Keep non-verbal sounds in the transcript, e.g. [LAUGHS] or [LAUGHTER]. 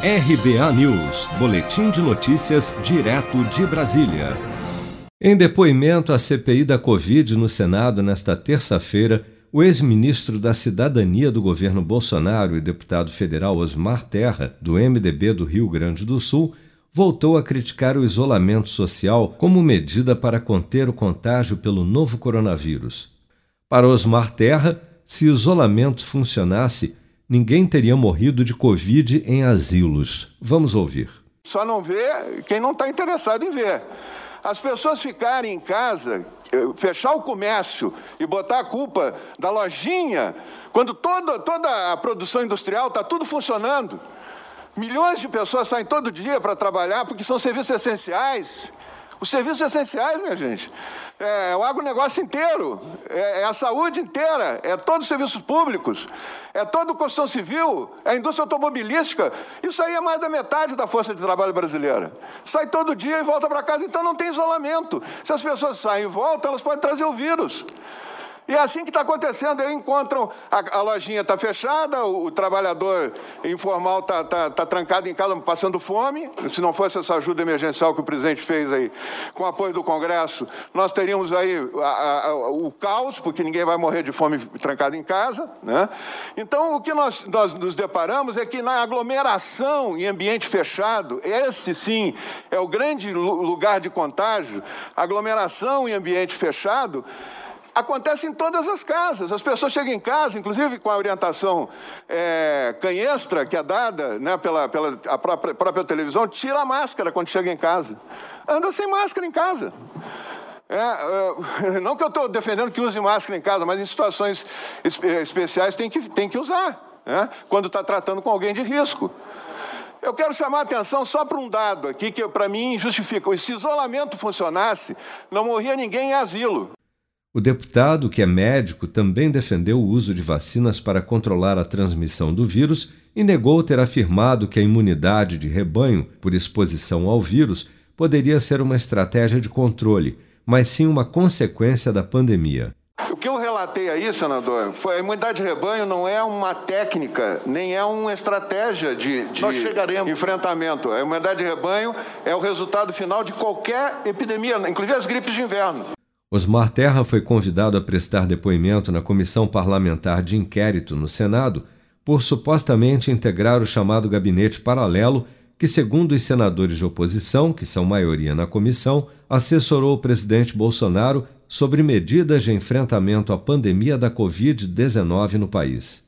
RBA News, Boletim de Notícias, direto de Brasília. Em depoimento à CPI da Covid no Senado nesta terça-feira, o ex-ministro da Cidadania do governo Bolsonaro e deputado federal Osmar Terra, do MDB do Rio Grande do Sul, voltou a criticar o isolamento social como medida para conter o contágio pelo novo coronavírus. Para Osmar Terra, se isolamento funcionasse, ninguém teria morrido de Covid em asilos. Vamos ouvir. Só não vê quem não está interessado em ver. As pessoas ficarem em casa, eh, fechar o comércio e botar a culpa da lojinha, quando toda, toda a produção industrial está tudo funcionando. Milhões de pessoas saem todo dia para trabalhar porque são serviços essenciais. Os serviços essenciais, minha gente, é o agronegócio inteiro, é, é a saúde inteira, é todos os serviços públicos, é toda a construção civil, é a indústria automobilística. Isso aí é mais da metade da força de trabalho brasileira. Sai todo dia e volta para casa, então não tem isolamento. Se as pessoas saem e voltam, elas podem trazer o vírus. E é assim que está acontecendo. Aí encontram, a, a lojinha está fechada, o, o, trabalhador informal está tá, tá trancado em casa passando fome. Se não fosse essa ajuda emergencial que o presidente fez aí, com apoio do Congresso, nós teríamos aí a, a, o caos, porque ninguém vai morrer de fome trancado em casa. Né? Então, o que nós, nós nos deparamos é que na aglomeração em ambiente fechado, esse sim é o grande lugar de contágio, aglomeração em ambiente fechado acontece em todas as casas. As pessoas chegam em casa, inclusive com a orientação é, canhestra que é dada né, pela, pela a própria, própria televisão, tira a máscara quando chega em casa. Anda sem máscara em casa. É, é, [LAUGHS] não que eu estou defendendo que use máscara em casa, mas em situações especiais tem que, tem que usar, né? quando está tratando com alguém de risco. Eu quero chamar a atenção só para um dado aqui que para mim justifica. Se isolamento funcionasse, não morria ninguém em asilo. O deputado, que é médico, também defendeu o uso de vacinas para controlar a transmissão do vírus e negou ter afirmado que a imunidade de rebanho por exposição ao vírus poderia ser uma estratégia de controle, mas sim uma consequência da pandemia. O que eu relatei aí, senador, foi a imunidade de rebanho não é uma técnica, nem é uma estratégia de, de enfrentamento. A imunidade de rebanho é o resultado final de qualquer epidemia, inclusive as gripes de inverno. Osmar Terra foi convidado a prestar depoimento na comissão parlamentar de inquérito no Senado por supostamente integrar o chamado gabinete paralelo que, segundo os senadores de oposição, que são maioria na comissão, assessorou o presidente Bolsonaro sobre medidas de enfrentamento à pandemia da Covid-19 no país.